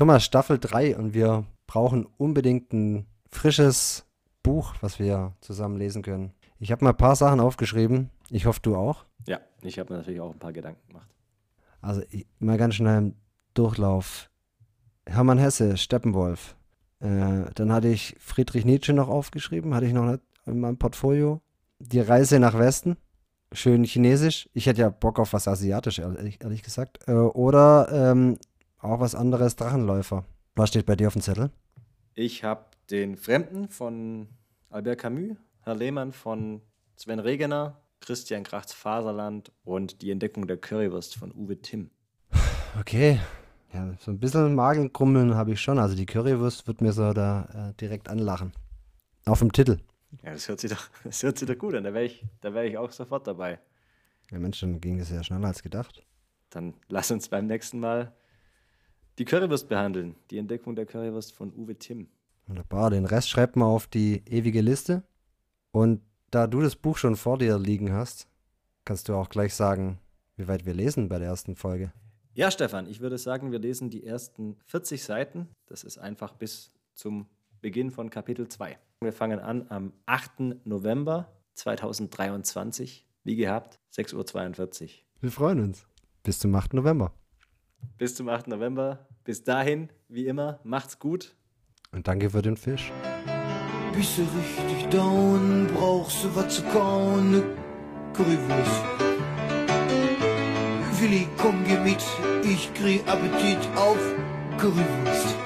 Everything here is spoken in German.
Thomas, Staffel 3 und wir brauchen unbedingt ein frisches Buch, was wir zusammen lesen können. Ich habe mal ein paar Sachen aufgeschrieben. Ich hoffe, du auch. Ja, ich habe mir natürlich auch ein paar Gedanken gemacht. Also ich, mal ganz schnell im Durchlauf. Hermann Hesse, Steppenwolf. Äh, dann hatte ich Friedrich Nietzsche noch aufgeschrieben, hatte ich noch nicht in meinem Portfolio. Die Reise nach Westen, schön chinesisch. Ich hätte ja Bock auf was Asiatisch, ehrlich, ehrlich gesagt. Äh, oder ähm, auch was anderes, Drachenläufer. Was steht bei dir auf dem Zettel? Ich habe den Fremden von Albert Camus, Herr Lehmann von Sven Regener, Christian Krachts Faserland und die Entdeckung der Currywurst von Uwe Timm. Okay. Ja, so ein bisschen Magenkrummeln habe ich schon. Also die Currywurst wird mir so da äh, direkt anlachen. Auf dem Titel. Ja, das hört sich doch, das hört sich doch gut an. Da wäre ich, wär ich auch sofort dabei. Ja, Mensch, dann ging es ja schneller als gedacht. Dann lass uns beim nächsten Mal die Currywurst behandeln. Die Entdeckung der Currywurst von Uwe Timm. Wunderbar. Den Rest schreibt man auf die ewige Liste. Und da du das Buch schon vor dir liegen hast, kannst du auch gleich sagen, wie weit wir lesen bei der ersten Folge. Ja, Stefan, ich würde sagen, wir lesen die ersten 40 Seiten. Das ist einfach bis zum Beginn von Kapitel 2. Wir fangen an am 8. November 2023. Wie gehabt, 6.42 Uhr. Wir freuen uns. Bis zum 8. November. Bis zum 8. November. Bis dahin, wie immer, macht's gut. Und danke für den Fisch. Bist du richtig down, brauchst du was zu kauen, ne Currywurst. Willi, komm, geh mit, ich krieg Appetit auf Currywurst.